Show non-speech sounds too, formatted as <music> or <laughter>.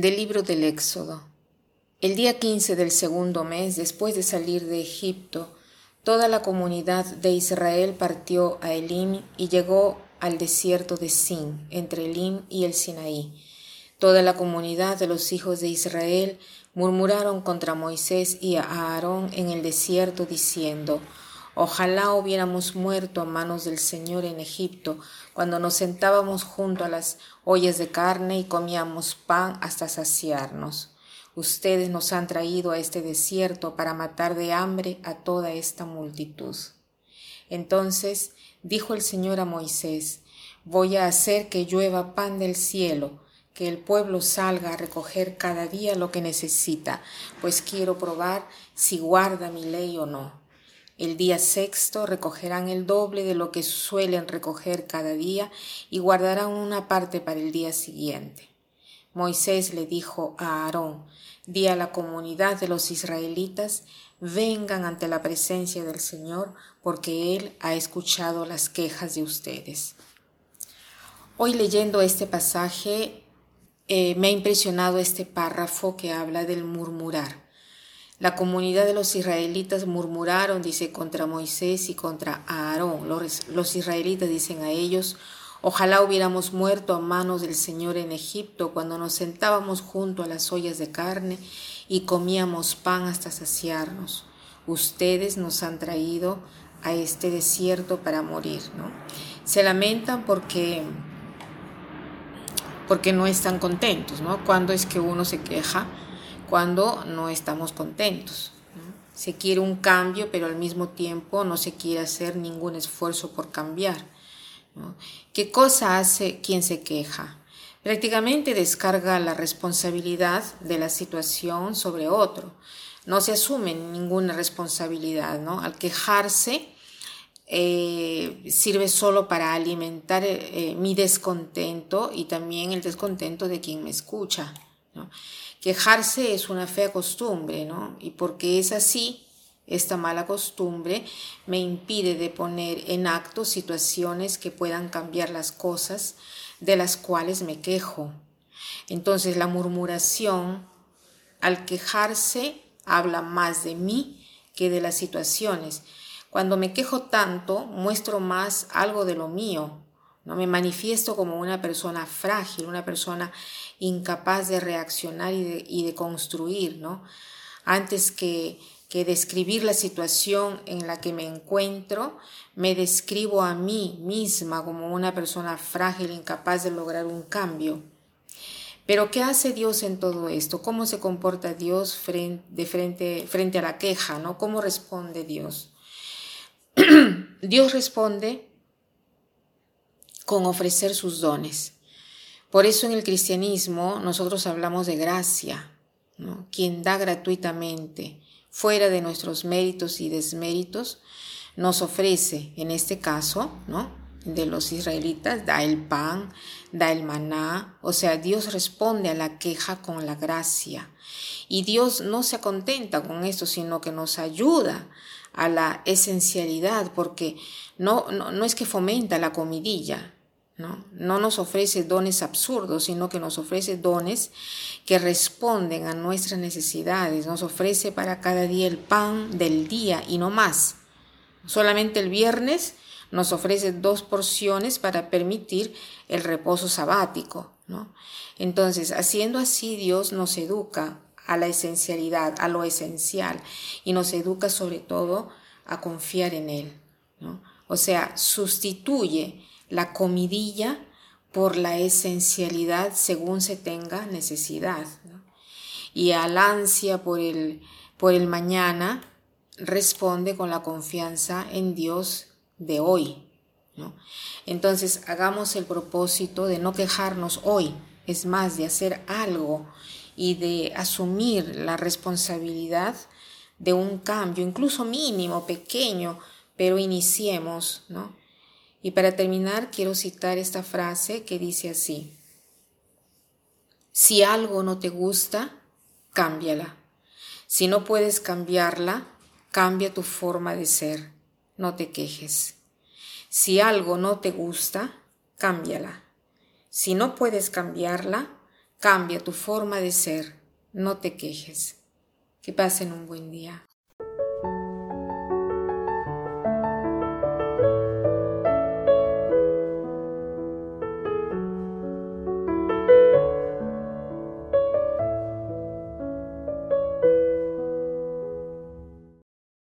Del libro del Éxodo. El día quince del segundo mes, después de salir de Egipto, toda la comunidad de Israel partió a Elim y llegó al desierto de Sin, entre Elim y el Sinaí. Toda la comunidad de los hijos de Israel murmuraron contra Moisés y a Aarón en el desierto, diciendo, Ojalá hubiéramos muerto a manos del Señor en Egipto, cuando nos sentábamos junto a las ollas de carne y comíamos pan hasta saciarnos. Ustedes nos han traído a este desierto para matar de hambre a toda esta multitud. Entonces dijo el Señor a Moisés, Voy a hacer que llueva pan del cielo, que el pueblo salga a recoger cada día lo que necesita, pues quiero probar si guarda mi ley o no. El día sexto recogerán el doble de lo que suelen recoger cada día y guardarán una parte para el día siguiente. Moisés le dijo a Aarón, di a la comunidad de los israelitas, vengan ante la presencia del Señor, porque Él ha escuchado las quejas de ustedes. Hoy leyendo este pasaje eh, me ha impresionado este párrafo que habla del murmurar. La comunidad de los israelitas murmuraron, dice, contra Moisés y contra Aarón. Los, israelitas dicen a ellos, ojalá hubiéramos muerto a manos del Señor en Egipto cuando nos sentábamos junto a las ollas de carne y comíamos pan hasta saciarnos. Ustedes nos han traído a este desierto para morir, ¿no? Se lamentan porque porque no están contentos, ¿no? Cuando es que uno se queja cuando no estamos contentos. Se quiere un cambio, pero al mismo tiempo no se quiere hacer ningún esfuerzo por cambiar. ¿Qué cosa hace quien se queja? Prácticamente descarga la responsabilidad de la situación sobre otro. No se asume ninguna responsabilidad. Al quejarse eh, sirve solo para alimentar eh, mi descontento y también el descontento de quien me escucha. Quejarse es una fea costumbre, ¿no? Y porque es así, esta mala costumbre me impide de poner en acto situaciones que puedan cambiar las cosas de las cuales me quejo. Entonces la murmuración, al quejarse, habla más de mí que de las situaciones. Cuando me quejo tanto, muestro más algo de lo mío, ¿no? Me manifiesto como una persona frágil, una persona incapaz de reaccionar y de, construir, ¿no? Antes que, que describir la situación en la que me encuentro, me describo a mí misma como una persona frágil, incapaz de lograr un cambio. Pero ¿qué hace Dios en todo esto? ¿Cómo se comporta Dios frente, de frente, frente a la queja? ¿no? ¿Cómo responde Dios? <clears throat> Dios responde con ofrecer sus dones. Por eso en el cristianismo nosotros hablamos de gracia, quien da gratuitamente, fuera de nuestros méritos y desméritos, nos ofrece, en este caso, ¿no? de los israelitas, da el pan, da el maná, o sea, Dios responde a la queja con la gracia. Y Dios no se contenta con esto, sino que nos ayuda a la esencialidad, porque no, no, no es que fomenta la comidilla, ¿no? nos ofrece dones absurdos, sino que nos ofrece dones que responden a nuestras necesidades. Nos ofrece para cada día el pan del día y no más. Solamente el viernes nos ofrece dos porciones para permitir el reposo sabático. ¿no? Entonces, haciendo así, Dios nos educa a la esencialidad, a lo esencial, y nos educa sobre todo a confiar en Él. ¿no? O sea, sustituye la comidilla por la esencialidad según se tenga necesidad. Y al ansia por el, por el mañana responde con la confianza en Dios de hoy. Entonces hagamos el propósito de no quejarnos hoy, es más, de hacer algo y de asumir la responsabilidad de un cambio, incluso mínimo, pequeño, pero iniciemos, ¿no? Y para terminar, quiero citar esta frase que dice así, si algo no te gusta, cámbiala. Si no puedes cambiarla, cambia tu forma de ser, no te quejes. Si algo no te gusta, cámbiala. Si no puedes cambiarla, Cambia tu forma de ser, no te quejes. Que pasen un buen día.